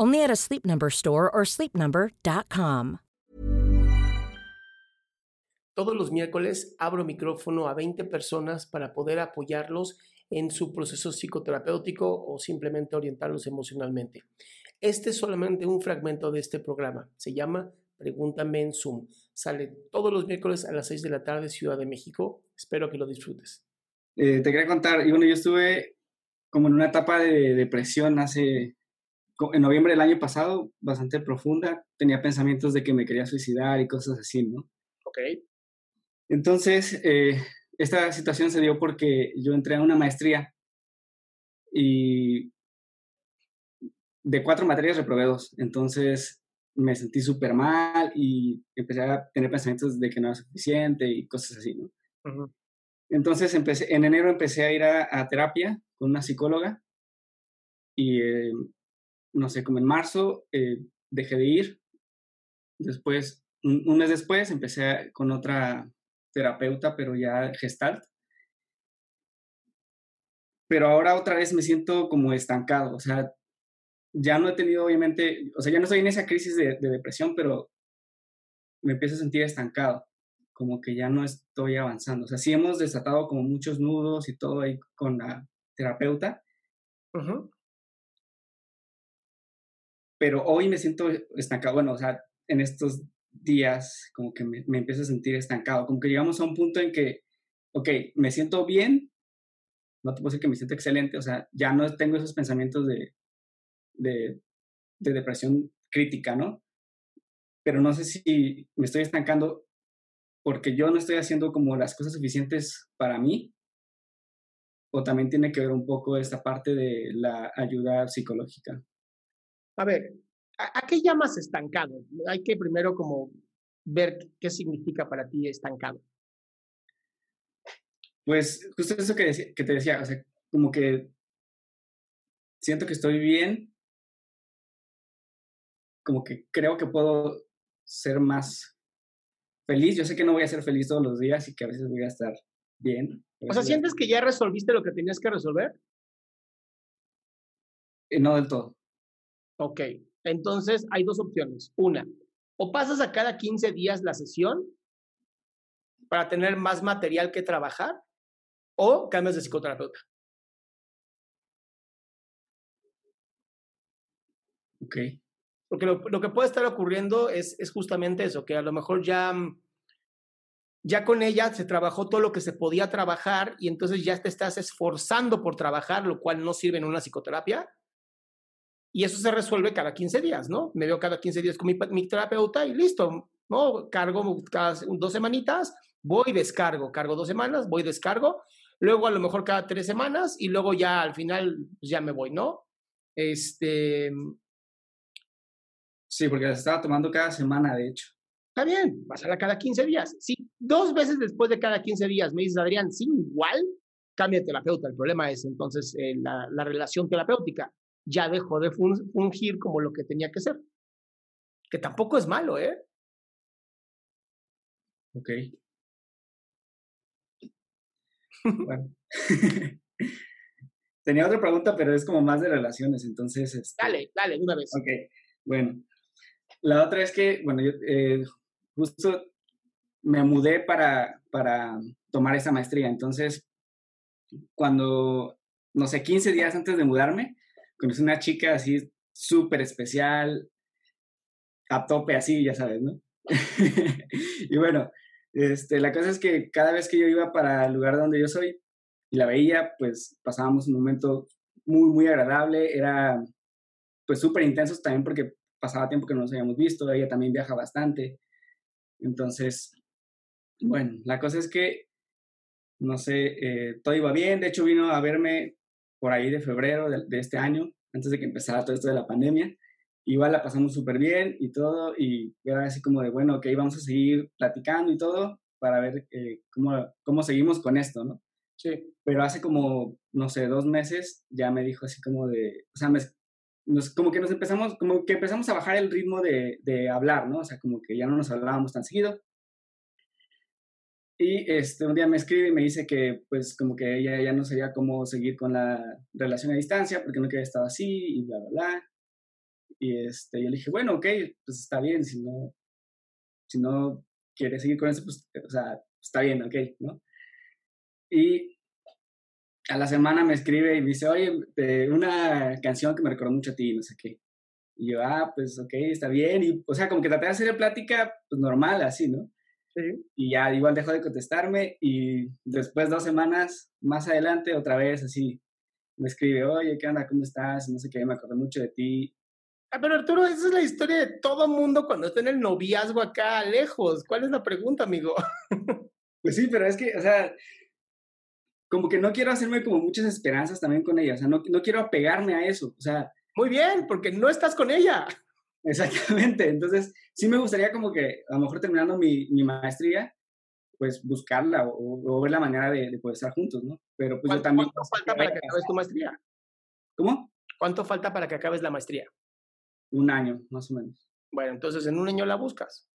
Only at a Sleep Number store or sleepnumber.com. Todos los miércoles abro micrófono a 20 personas para poder apoyarlos en su proceso psicoterapéutico o simplemente orientarlos emocionalmente. Este es solamente un fragmento de este programa. Se llama Pregúntame en Zoom. Sale todos los miércoles a las 6 de la tarde, Ciudad de México. Espero que lo disfrutes. Eh, te quería contar, y bueno, yo estuve como en una etapa de depresión hace, en noviembre del año pasado, bastante profunda. Tenía pensamientos de que me quería suicidar y cosas así, ¿no? Ok. Entonces, eh, esta situación se dio porque yo entré a una maestría y de cuatro materias reprobé dos. Entonces me sentí súper mal y empecé a tener pensamientos de que no era suficiente y cosas así, ¿no? Entonces empecé, en enero empecé a ir a, terapia con una psicóloga y eh, no sé, como en marzo eh, dejé de ir. Después, un, mes después, empecé con otra terapeuta, pero ya gestalt. Pero ahora otra vez me siento como estancado, o sea, ya no he tenido obviamente, o sea, ya no estoy en esa crisis de, depresión, pero me empiezo a sentir estancado, como que ya no estoy avanzando. O sea, sí hemos desatado como muchos nudos y todo ahí con la terapeuta. Pero hoy me siento estancado. Bueno, o sea, en estos días como que me, me, empiezo a sentir estancado, como que llegamos a un punto en que, ok, me siento bien, no te puedo decir que me siento excelente, o sea, ya no tengo esos pensamientos de, de, de depresión crítica, ¿no? Pero no sé si me estoy estancando porque yo no estoy haciendo como las cosas suficientes para mí, o también tiene que ver un poco esta parte de la ayuda psicológica. A ver, ¿A, qué llamas estancado? Hay que primero como ver qué significa para ti estancado. Pues justo eso que, que te decía, o sea, como que siento que estoy bien, como que creo que puedo ser más feliz. Yo sé que no voy a ser feliz todos los días y que a veces voy a estar bien. O sea, ¿sientes que ya resolviste lo que tenías que resolver? Eh, no del todo. Ok. Entonces, hay dos opciones. Una, o pasas a cada 15 días la sesión para tener más material que trabajar, o cambias de psicoterapeuta. Ok. Porque lo, que puede estar ocurriendo es, es, justamente eso, que a lo mejor ya, ya con ella se trabajó todo lo que se podía trabajar y entonces ya te estás esforzando por trabajar, lo cual no sirve en una psicoterapia y eso se resuelve cada 15 días, ¿no? Me veo cada 15 días con mi, terapeuta y listo, ¿no? Cargo cada dos semanitas, voy, descargo, cargo dos semanas, voy, descargo, luego a lo mejor cada tres semanas y luego ya al final pues ya me voy, ¿no? Este... Sí, porque las estaba tomando cada semana, de hecho. Está bien, pasarla cada 15 días. Si dos veces después de cada 15 días me dices, Adrián, sí, igual, cambia de terapeuta. El problema es entonces eh, la, la relación terapéutica ya dejó de fungir como lo que tenía que ser. Que tampoco es malo, ¿eh? Ok. Bueno. Tenía otra pregunta, pero es como más de relaciones, entonces... Este... Dale, dale, una vez. Ok, bueno. La otra es que, bueno, yo eh, justo me mudé para, para tomar esa maestría, entonces cuando, no sé, 15 días antes de mudarme, conocí una chica así súper especial, a tope así, ya sabes, ¿no? y bueno, este, la cosa es que cada vez que yo iba para el lugar donde yo soy y la veía, pues pasábamos un momento muy, muy agradable. Era pues súper intensos también porque pasaba tiempo que no nos habíamos visto. Ella también viaja bastante. Entonces, bueno, la cosa es que, no sé, eh, todo iba bien. De hecho, vino a verme por ahí de febrero de este año, antes de que empezara todo esto de la pandemia igual la pasamos súper bien y todo, y era así como de, bueno, ok, vamos a seguir platicando y todo para ver eh, cómo, cómo seguimos con esto, ¿no? Sí. Pero hace como, no sé, dos meses ya me dijo así como de, o sea, nos, como que nos empezamos, como que empezamos a bajar el ritmo de, de hablar, ¿no? O sea, como que ya no nos hablábamos tan seguido. Y este, un día me escribe y me dice que pues como que ella ya no sabía cómo seguir con la relación a distancia porque no quería estar así y bla, bla, bla. Y este, yo le dije, bueno, ok, pues está bien, si no, si no quiere seguir con eso, pues, o sea, está bien, ok, ¿no? Y a la semana me escribe y me dice, oye, una canción que me recordó mucho a ti, no sé qué. Y yo, ah, pues ok, está bien. Y, o sea, como que traté de hacer plática, pues normal, así, ¿no? Sí. Y ya igual dejó de contestarme y después dos semanas más adelante otra vez así me escribe, oye, ¿qué onda? ¿Cómo estás? No sé qué, me acordé mucho de ti. Ah, pero Arturo, esa es la historia de todo mundo cuando está en el noviazgo acá lejos. ¿Cuál es la pregunta, amigo? Pues sí, pero es que, o sea, como que no quiero hacerme como muchas esperanzas también con ella, o sea, no, no quiero apegarme a eso, o sea. Muy bien, porque no estás con ella. Exactamente, entonces sí me gustaría como que a lo mejor terminando mi, mi maestría, pues buscarla o, ver la manera de, poder estar juntos, ¿no? Pero pues yo también... ¿Cuánto falta para que acabes tu maestría? ¿Cómo? ¿Cuánto falta para que acabes la maestría? Un año, más o menos. Bueno, entonces en un año la buscas.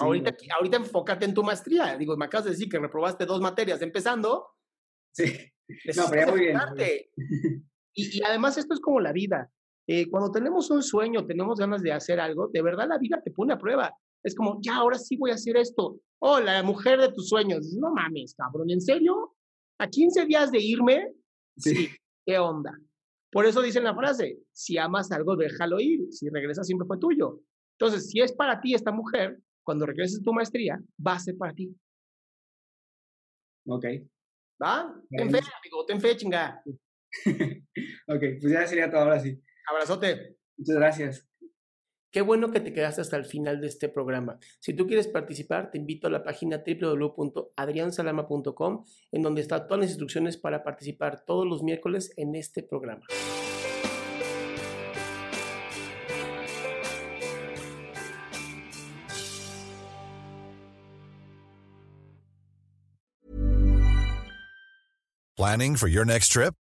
ahorita, ahorita enfócate en tu maestría. Digo, me acabas de decir que reprobaste dos materias empezando. Sí. No, pero ya muy bien. Y, y, además esto es como la vida. Eh, cuando tenemos un sueño, tenemos ganas de hacer algo, de verdad la vida te pone a prueba. Es como, ya, ahora sí voy a hacer esto. Oh, la mujer de tus sueños. No mames, cabrón, ¿en serio? ¿A 15 días de irme? sí. ¿Qué onda? Por eso dicen la frase, si amas algo, déjalo ir, si regresa siempre fue tuyo. Entonces, si es para ti esta mujer, cuando regreses a tu maestría, va a ser para ti. Ok. ¿Va? Ten fe, amigo, ten fe, chinga. ok, pues ya sería todo ahora sí. Abrazote. Muchas gracias. Qué bueno que te quedaste hasta el final de este programa. Si tú quieres participar, te invito a la página www.adriansalama.com, en donde están todas las instrucciones para participar todos los miércoles en este programa. Planning for your next trip?